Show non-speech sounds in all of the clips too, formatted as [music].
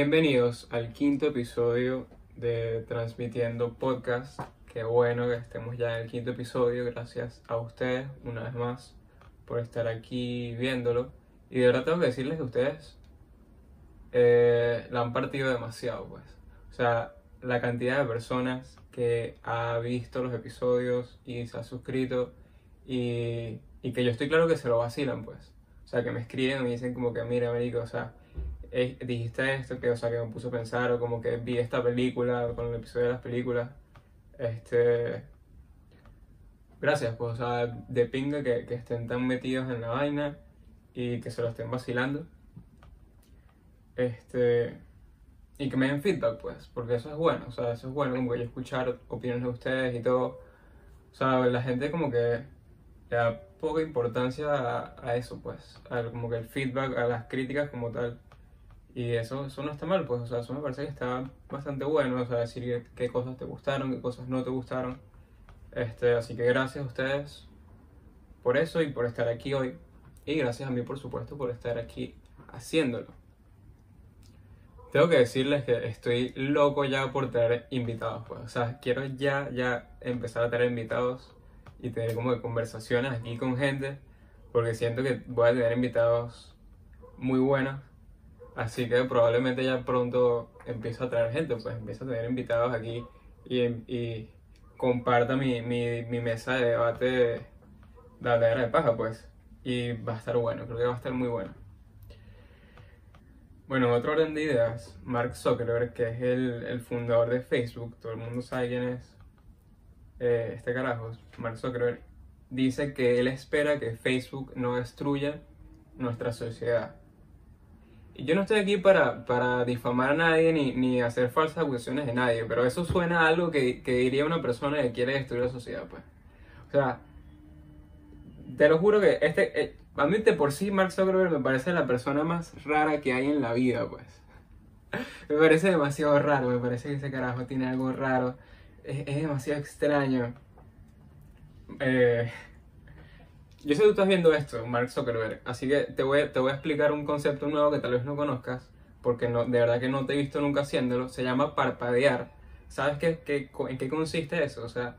Bienvenidos al quinto episodio de Transmitiendo Podcast. Qué bueno que estemos ya en el quinto episodio. Gracias a ustedes una vez más por estar aquí viéndolo. Y de verdad tengo que decirles que ustedes eh, la han partido demasiado, pues. O sea, la cantidad de personas que ha visto los episodios y se ha suscrito y, que yo estoy claro que se lo vacilan, pues. O sea, que me escriben y me dicen como que, mira, Américo, o sea, eh, dijiste esto, que, o sea, que me puso a pensar, o como que vi esta película, con el episodio de las películas. Este. Gracias, pues, o sea, de pinga que, que estén tan metidos en la vaina y que se lo estén vacilando. Este. Y que me den feedback, pues, porque eso es bueno, o sea, eso es bueno, como que yo escuchar opiniones de ustedes y todo. O sea, la gente como que le da poca importancia a, a eso, pues, a, como que el feedback, a las críticas como tal. Y eso, eso no está mal, pues, o sea, eso me parece que está bastante bueno, o sea, decir qué, cosas te gustaron, qué cosas no te gustaron. Este, así que gracias a ustedes por eso y por estar aquí hoy. Y gracias a mí, por supuesto, por estar aquí haciéndolo. Tengo que decirles que estoy loco ya por tener invitados, pues. O sea, quiero ya, ya empezar a tener invitados y tener como que conversaciones aquí con gente, porque siento que voy a tener invitados muy buenos. Así que probablemente ya pronto empiezo a traer gente, pues empiezo a tener invitados aquí y, y comparta mi, mi, mi, mesa de debate de, habladera de paja, pues. Y va a estar bueno, creo que va a estar muy bueno. Bueno, en otro orden de ideas, Mark Zuckerberg, que es el, el fundador de Facebook, todo el mundo sabe quién es eh, este carajo, Mark Zuckerberg, dice que él espera que Facebook no destruya nuestra sociedad. Yo no estoy aquí para, para difamar a nadie ni, ni, hacer falsas acusaciones de nadie, pero eso suena a algo que, que, diría una persona que quiere destruir la sociedad, pues. O sea, te lo juro que este, eh, a mí de por sí Mark Zuckerberg me parece la persona más rara que hay en la vida, pues. [laughs] me parece demasiado raro, me parece que ese carajo tiene algo raro es, es demasiado extraño. Eh, yo sé que tú estás viendo esto, Mark Zuckerberg, así que te voy, te voy a explicar un concepto nuevo que tal vez no conozcas, porque no, de verdad que no te he visto nunca haciéndolo. Se llama parpadear. ¿Sabes qué, qué, en qué consiste eso? O sea,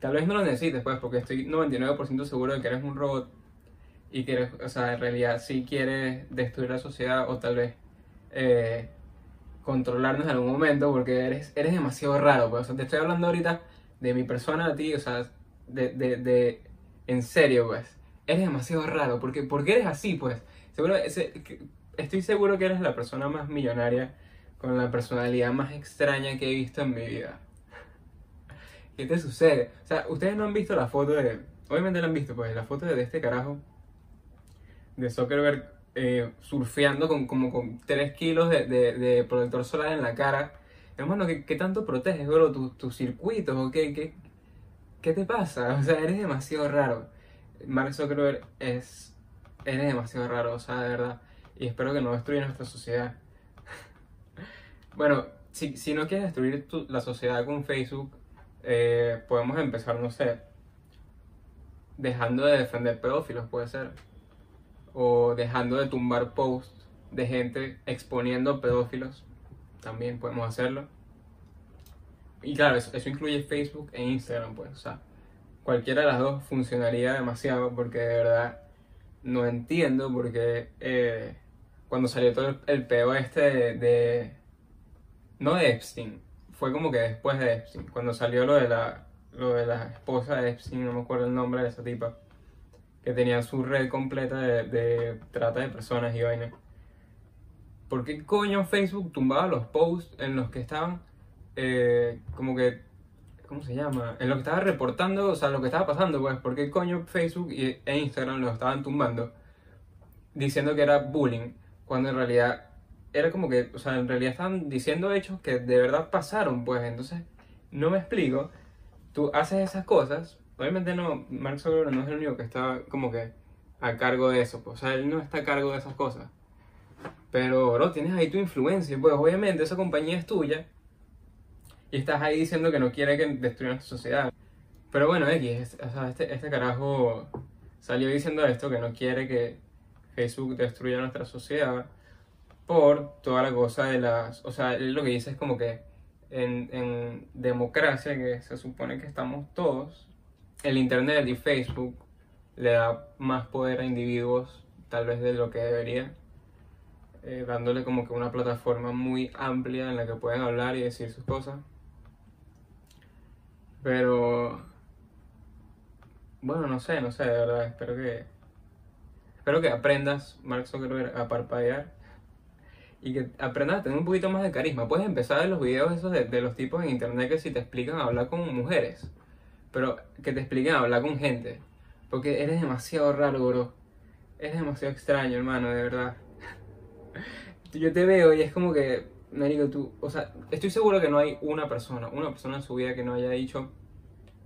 tal vez no lo necesites, pues, porque estoy 99% seguro de que eres un robot y que eres, o sea, en realidad sí quieres destruir la sociedad o tal vez eh, controlarnos en algún momento porque eres, eres demasiado raro. Pues. O sea, te estoy hablando ahorita de mi persona a ti, o sea, de, de, de en serio, pues. Eres demasiado raro. Porque, porque eres así, pues. Seguro, estoy seguro que eres la persona más millonaria con la personalidad más extraña que he visto en mi vida. ¿Qué te sucede? O sea, ustedes no han visto la foto de. Obviamente la han visto, pues, la foto de este carajo de Zuckerberg eh, surfeando con como con 3 kilos de, de, de, protector solar en la cara. Hermano, ¿qué, qué tanto proteges, bro? ¿Tus, tus circuitos o qué, qué, qué te pasa? O sea, eres demasiado raro. Mark Zuckerberg es... Eres demasiado raro, o sea, de verdad. Y espero que no destruya nuestra sociedad. [laughs] bueno, si, si, no quieres destruir la sociedad con Facebook, eh, podemos empezar, no sé, dejando de defender pedófilos, puede ser o dejando de tumbar posts de gente exponiendo pedófilos, también podemos hacerlo. Y claro, eso, eso, incluye Facebook e Instagram, pues, o sea, cualquiera de las dos funcionaría demasiado porque de verdad no entiendo porque eh, cuando salió todo el, el peo este de, no de Epstein, fue como que después de Epstein, cuando salió lo de la, lo de la esposa de Epstein, no me acuerdo el nombre de esa tipa que tenía su red completa de, de trata de personas y vaina. ¿Por qué coño Facebook tumbaba los posts en los que estaban eh, como que, ¿cómo se llama? En lo que estaba reportando, o sea, lo que estaba pasando, pues, ¿por qué coño Facebook y, e Instagram los estaban tumbando? Diciendo que era bullying, cuando en realidad era como que, o sea, en realidad estaban diciendo hechos que de verdad pasaron, pues, entonces, no me explico. Tú haces esas cosas, obviamente no, Mark Zuckerberg no es el único que está como que a cargo de eso, pues, o sea, él no está a cargo de esas cosas. Pero, bro, tienes ahí tu influencia, pues obviamente esa compañía es tuya y estás ahí diciendo que no quiere que destruya nuestra sociedad. Pero bueno, X, este, este carajo salió diciendo esto, que no quiere que Facebook destruya nuestra sociedad. por toda la cosa de las, o sea, él lo que dice es como que en, en democracia, que se supone que estamos todos, el Internet y Facebook le da más poder a individuos tal vez de lo que debería, eh, dándole como que una plataforma muy amplia en la que pueden hablar y decir sus cosas. Pero, bueno, no sé, no sé, de verdad, espero que, espero que aprendas, Mark Zuckerberg, a parpadear y que aprendas a tener un poquito más de carisma. Puedes empezar en los videos esos de, de los tipos en internet que si te explican a hablar con mujeres, pero que te expliquen a hablar con gente. Porque eres demasiado raro, bro. Eres demasiado extraño, hermano, de verdad. [laughs] Yo te veo y es como que, digo tú, o sea, estoy seguro que no hay una persona, una persona en su vida que no haya dicho,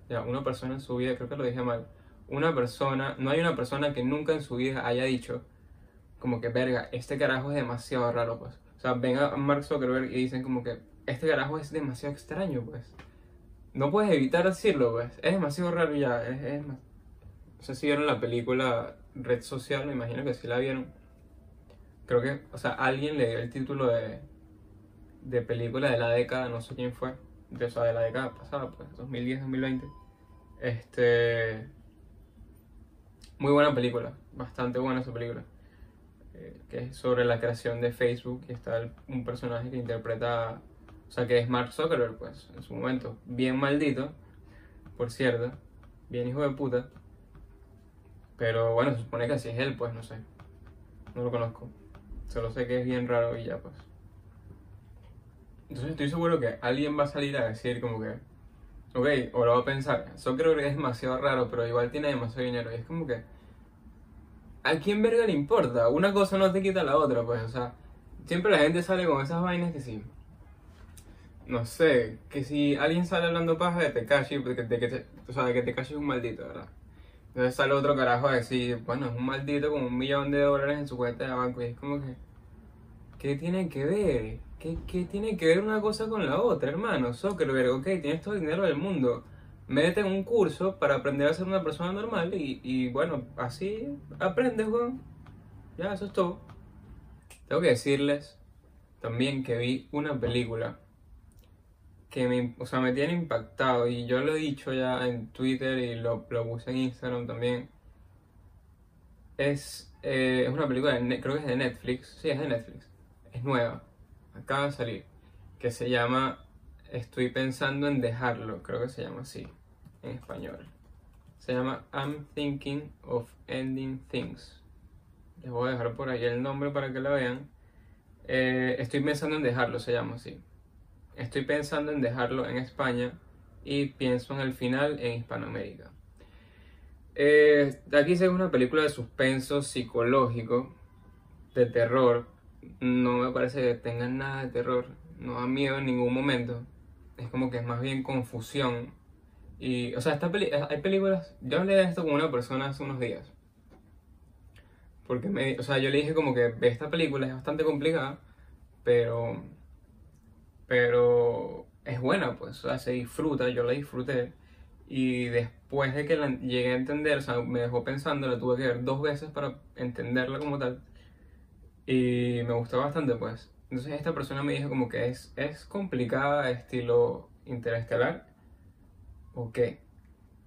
ya, una persona en su vida, creo que lo dije mal, una persona, no hay una persona que nunca en su vida haya dicho, como que, verga, este carajo es demasiado raro, pues. O sea, ven a Mark Zuckerberg y dicen como que, este carajo es demasiado extraño, pues. No puedes evitar decirlo, pues. Es demasiado raro ya, es, es No sé si vieron la película Red Social, me imagino que sí la vieron. Creo que, o sea, alguien le dio el título de, de película de la década, no sé quién fue, de, o sea, de la década pasada, pues, 2010-2020. Este. Muy buena película, bastante buena esa película. Eh, que es sobre la creación de Facebook y está un personaje que interpreta, o sea, que es Mark Zuckerberg, pues, en su momento, bien maldito, por cierto, bien hijo de puta, pero bueno, se supone que así es él, pues, no sé, no lo conozco, solo sé que es bien raro y ya, pues. Entonces estoy seguro que alguien va a salir a decir como que, ok, o lo va a pensar, Zuckerberg es demasiado raro, pero igual tiene demasiado dinero, y es como que ¿a quién verga le importa? Una cosa no te quita la otra, pues, o sea, siempre la gente sale con esas vainas que sí. No sé, que si alguien sale hablando paja de Tekashi, de que, de que, o sea, de que Tekashi es un maldito, ¿verdad? Entonces sale otro carajo a decir, bueno, es un maldito con un millón de dólares en su cuenta de banco. Y es como que, ¿qué tiene que ver? ¿Qué, tiene que ver una cosa con la otra, hermano? Zuckerberg, ok, tienes todo el dinero del mundo métete en un curso para aprender a ser una persona normal y, y bueno, así aprendes, weón. Ya, eso es todo. Tengo que decirles también que vi una película que me, o sea, me tiene impactado y yo lo he dicho ya en Twitter y lo, lo puse en Instagram también. Es, eh, es una película, de, creo que es de Netflix, sí, es de Netflix, es nueva, acaba de salir, que se llama Estoy pensando en dejarlo, creo que se llama así en español. Se llama I'm Thinking of Ending Things. Les voy a dejar por ahí el nombre para que la vean. Eh, estoy pensando en dejarlo, se llama así. Estoy pensando en dejarlo en España y pienso en el final en Hispanoamérica. Eh, aquí se ve una película de suspenso psicológico, de terror. No me parece que tenga nada de terror, no da miedo en ningún momento. Es como que es más bien confusión y, o sea, esta peli hay películas. Yo hablé de esto con una persona hace unos días. Porque me, o sea, yo le dije como que esta película es bastante complicada, pero. Pero es buena, pues, o sea, se disfruta, yo la disfruté. Y después de que la llegué a entender, o sea, me dejó pensando, la tuve que ver dos veces para entenderla como tal. Y me gustó bastante, pues. Entonces esta persona me dijo como que es, es complicada, estilo interestelar ¿o qué?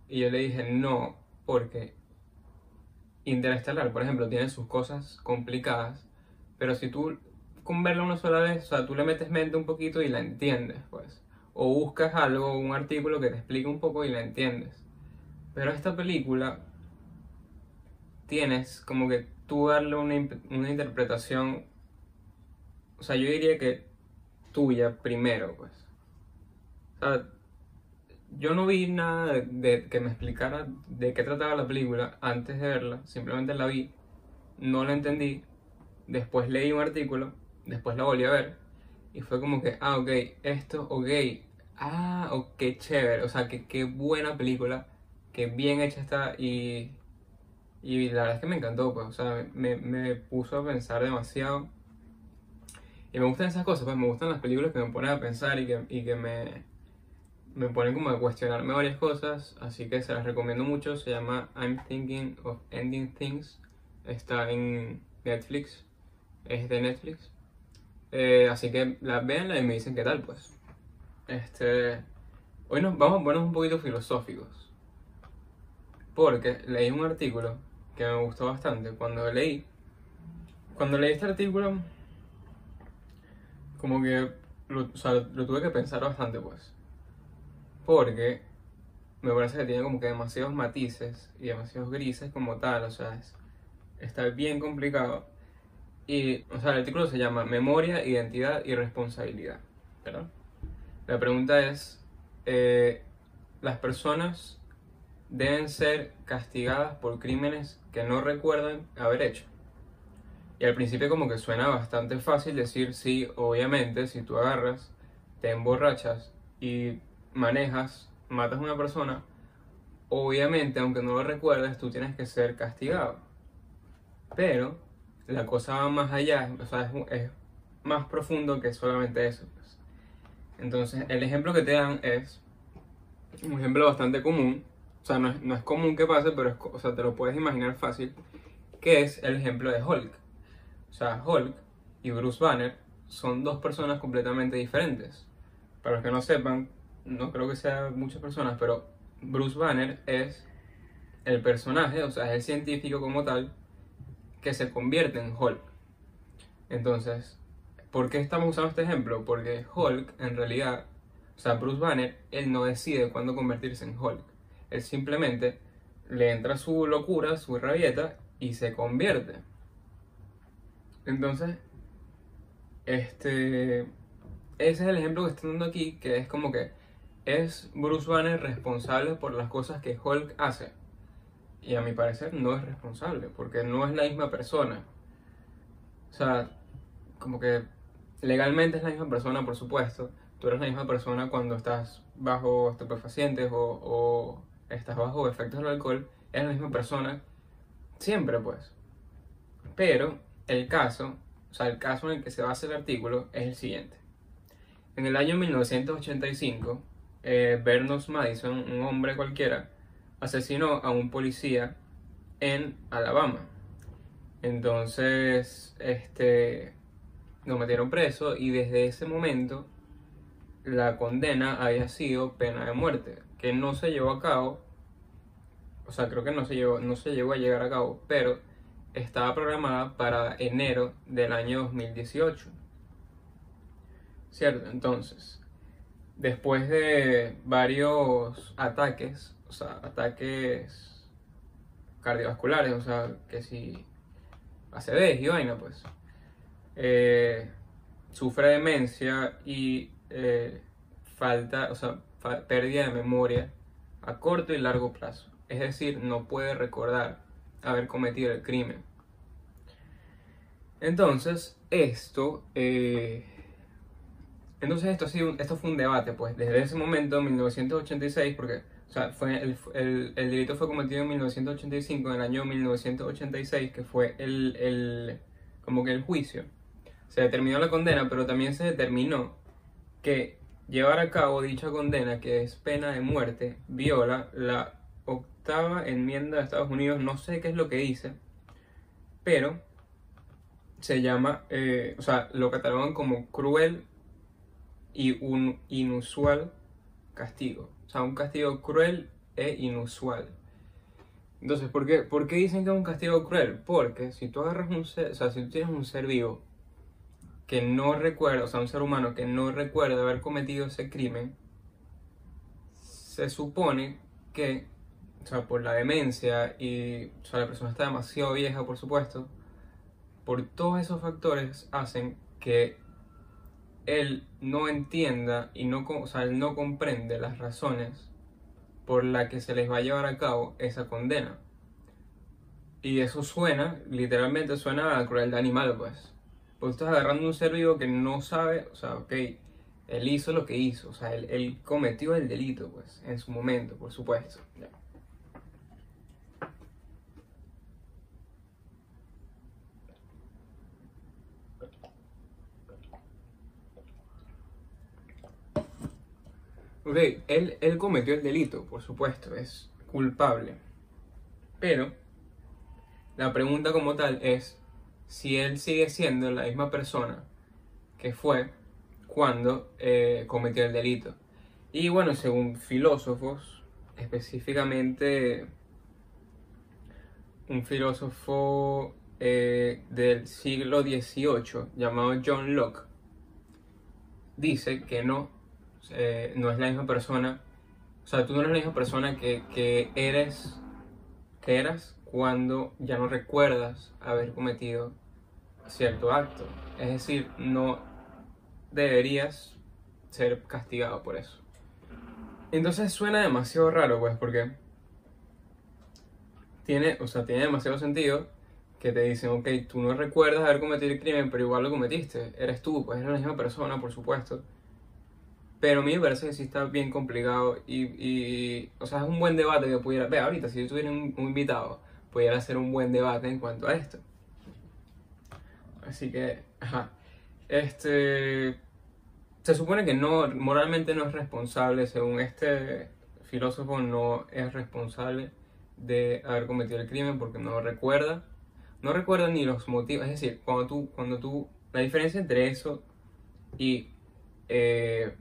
Y yo le dije, no, porque Interestelar, por ejemplo, tiene sus cosas complicadas, pero si tú con verla una sola vez, o sea, tú le metes mente un poquito y la entiendes, pues. O buscas algo, un artículo que te explique un poco y la entiendes. Pero esta película tienes como que tú darle una, una interpretación, o sea, yo diría que tuya primero, pues. Yo no vi nada de, que me explicara de qué trataba la película antes de verla, simplemente la vi, no la entendí, después leí un artículo, después la volví a ver y fue como que, ah, ok, esto, ok, ah, ok, chévere, o sea, que qué buena película, que bien hecha está y, y la verdad es que me encantó, pues, o sea, me, me puso a pensar demasiado. Y me gustan esas cosas, pues me gustan las películas que me ponen a pensar y que, y que me, me ponen como a cuestionarme varias cosas, así que se las recomiendo mucho. Se llama I'm Thinking of Ending Things. Está en Netflix. Es de Netflix. Eh, así que la vean y me dicen qué tal, pues. Este, hoy nos vamos a poner un poquito filosóficos. Porque leí un artículo que me gustó bastante. Cuando leí, cuando leí este artículo, como que lo, o sea, lo tuve que pensar bastante, pues. Porque me parece que tiene como que demasiados matices y demasiados grises como tal, o sea, está bien complicado. Y, o sea, el artículo se llama Memoria, Identidad y Responsabilidad, ¿verdad? La pregunta es, eh, ¿las personas deben ser castigadas por crímenes que no recuerdan haber hecho? Y al principio como que suena bastante fácil decir sí, obviamente, si tú agarras, te emborrachas y manejas, matas a una persona, obviamente, aunque no lo recuerdes, tú tienes que ser castigado. Pero la cosa va más allá, o sea, es, más profundo que solamente eso. Pues. Entonces, el ejemplo que te dan es un ejemplo bastante común, o sea, no es, común que pase, pero o sea, te lo puedes imaginar fácil, que es el ejemplo de Hulk. O sea, Hulk y Bruce Banner son dos personas completamente diferentes. Para los que no sepan, no creo que sean muchas personas, pero Bruce Banner es el personaje, o sea, es el científico como tal, que se convierte en Hulk. Entonces, ¿por qué estamos usando este ejemplo? Porque Hulk, en realidad, o sea, Bruce Banner, él no decide cuándo convertirse en Hulk. Él simplemente le entra su locura, su rabieta y se convierte. Entonces, este, ese es el ejemplo que estoy dando aquí, que es como que es Bruce Banner responsable por las cosas que Hulk hace. Y a mi parecer no es responsable, porque no es la misma persona. O sea, como que legalmente es la misma persona, por supuesto. Tú eres la misma persona cuando estás bajo estupefacientes o, o estás bajo efectos del alcohol. Es la misma persona siempre, pues. Pero el caso, o sea, el caso en el que se basa el artículo es el siguiente. En el año 1985, eh, Bernos Madison, un hombre cualquiera, asesinó a un policía en Alabama. Entonces, este, lo metieron preso y desde ese momento la condena había sido pena de muerte, que no se llevó a cabo, o sea, creo que no se, llevó, no se a llegar a cabo, pero estaba programada para enero del año 2018. ¿Cierto? Entonces, después de varios ataques, o sea, ataques cardiovasculares, o sea, que si ACV y vaina, pues, eh, sufre demencia y eh, falta, o sea, pérdida de memoria a corto y largo plazo. Es decir, no puede recordar haber cometido el crimen. Entonces, esto, eh, entonces esto, ha sido, esto fue un debate, pues, desde ese momento, 1986, porque o sea, fue el, el, el, delito fue cometido en 1985, en el año 1986, que fue el, el, como que el juicio. Se determinó la condena, pero también se determinó que llevar a cabo dicha condena, que es pena de muerte, viola la octava enmienda de Estados Unidos, no sé qué es lo que dice, pero se llama, eh, o sea, lo catalogan como cruel y un inusual castigo. O sea, un castigo cruel e inusual. Entonces, ¿por qué, ¿por qué dicen que es un castigo cruel? Porque si tú agarras un ser, o sea, si tú tienes un ser vivo que no recuerda, o sea, un ser humano que no recuerda haber cometido ese crimen, se supone que, o sea, por la demencia y, o sea, la persona está demasiado vieja, por supuesto, por todos esos factores hacen que él no entienda y no, o sea, él no comprende las razones por las que se les va a llevar a cabo esa condena. Y eso suena, literalmente suena a crueldad animal, pues. Porque estás agarrando un ser vivo que no sabe, o sea, ok, él hizo lo que hizo, o sea, él, él cometió el delito, pues, en su momento, por supuesto. Ok, él, él cometió el delito, por supuesto, es culpable. Pero la pregunta como tal es si él sigue siendo la misma persona que fue cuando eh, cometió el delito. Y bueno, según filósofos, específicamente un filósofo eh, del siglo XVIII llamado John Locke, dice que no, eh, no es la misma persona, o sea, tú no eres la misma persona que, que eres, que eras cuando ya no recuerdas haber cometido cierto acto. Es decir, no deberías ser castigado por eso. Entonces suena demasiado raro, pues, porque tiene, o sea, tiene demasiado sentido que te dicen, ok, tú no recuerdas haber cometido el crimen, pero igual lo cometiste. Eres tú, pues eres la misma persona, por supuesto. Pero a mí me parece que sí está bien complicado y, y o sea, es un buen debate que pudiera... Ve, ahorita, si yo tuviera un, un invitado, pudiera hacer un buen debate en cuanto a esto. Así que, ajá. Este. Se supone que no, moralmente no es responsable, según este filósofo, no es responsable de haber cometido el crimen porque no recuerda. No recuerda ni los motivos. Es decir, cuando tú, cuando tú. La diferencia entre eso y eh,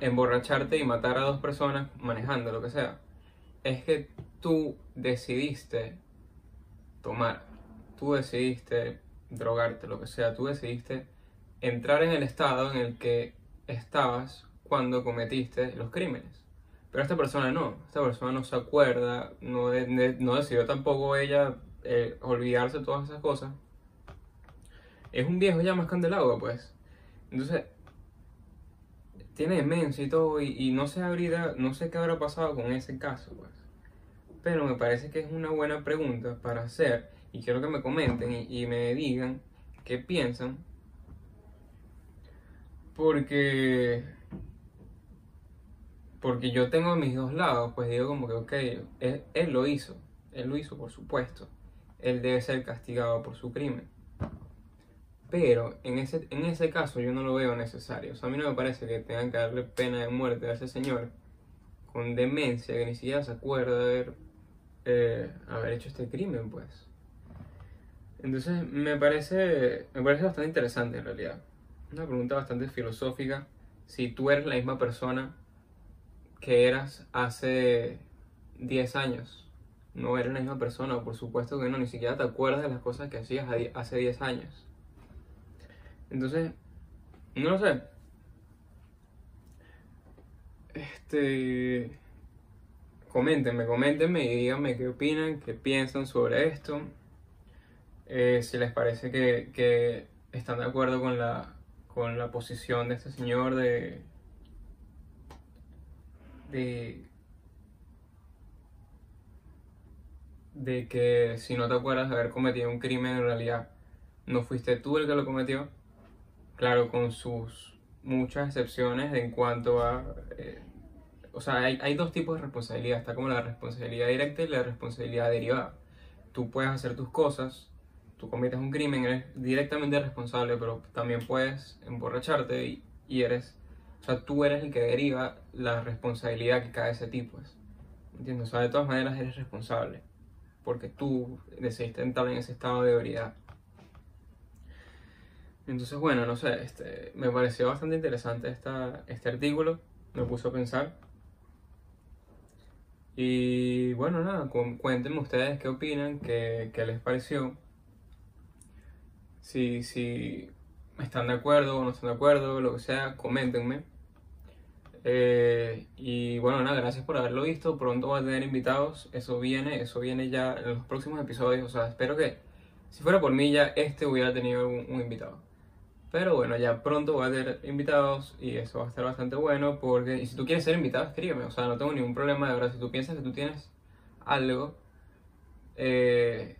emborracharte y matar a dos personas manejando, lo que sea, es que tú decidiste tomar, tú decidiste drogarte, lo que sea, tú decidiste entrar en el estado en el que estabas cuando cometiste los crímenes. Pero esta persona no, esta persona no se acuerda, no, no decidió tampoco ella eh, olvidarse de todas esas cosas. Es un viejo ya más candelado, pues. Entonces, tiene demencia y todo, y, no sé ahorita, no sé qué habrá pasado con ese caso, pues. Pero me parece que es una buena pregunta para hacer, y quiero que me comenten y, me digan qué piensan. Porque porque yo tengo mis dos lados, pues digo como que, ok, él, lo hizo, él lo hizo por supuesto, él debe ser castigado por su crimen. Pero en ese, en ese caso yo no lo veo necesario. O sea, a mí no me parece que tengan que darle pena de muerte a ese señor con demencia que ni siquiera se acuerda de haber, eh, haber hecho este crimen, pues. Entonces me parece, me parece bastante interesante en realidad. Una pregunta bastante filosófica. Si tú eres la misma persona que eras hace 10 años, no eres la misma persona, por supuesto que no, ni siquiera te acuerdas de las cosas que hacías hace 10 años. Entonces, no lo sé. Este. Coméntenme, coméntenme y díganme qué opinan, qué piensan sobre esto. Eh, si les parece que, que, están de acuerdo con la, con la posición de este señor de. de. que si no te acuerdas de haber cometido un crimen, en realidad no fuiste tú el que lo cometió claro, con sus muchas excepciones en cuanto a... Eh, o sea, hay, hay, dos tipos de responsabilidad. Está como la responsabilidad directa y la responsabilidad derivada. Tú puedes hacer tus cosas, tú cometes un crimen, eres directamente responsable, pero también puedes emborracharte y, y eres... O sea, tú eres el que deriva la responsabilidad que cae ese tipo. ¿Entiendes? O sea, de todas maneras eres responsable. Porque tú decidiste entrar en ese estado de ebriedad. Entonces, bueno, no sé, este, me pareció bastante interesante esta, este artículo, me puso a pensar. Y bueno, nada, cuéntenme ustedes qué opinan, qué, qué les pareció. Si, si están de acuerdo o no están de acuerdo, lo que sea, coméntenme. Eh, y bueno, nada, gracias por haberlo visto. Pronto voy a tener invitados. Eso viene, eso viene ya en los próximos episodios. O sea, espero que si fuera por mí ya este hubiera tenido un invitado. Pero bueno, ya pronto voy a tener invitados y eso va a estar bastante bueno porque... Y si tú quieres ser invitado, escríbeme. O sea, no tengo ningún problema de verdad. Si tú piensas que tú tienes algo eh,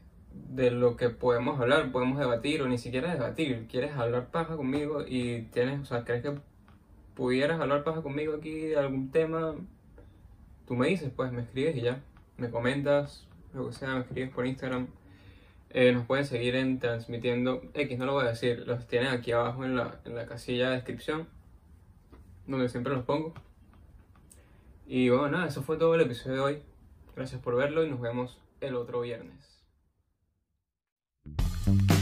de lo que podemos hablar, podemos debatir o ni siquiera debatir. Quieres hablar paja conmigo y tienes... O sea, crees que pudieras hablar paja conmigo aquí de algún tema, tú me dices, pues me escribes y ya. Me comentas, lo que sea, me escribes por Instagram. Eh, nos pueden seguir en transmitiendo X, no lo voy a decir, los tienen aquí abajo en la, en la casilla de descripción, donde siempre los pongo. Y bueno, nada, eso fue todo el episodio de hoy. Gracias por verlo y nos vemos el otro viernes. Thank you.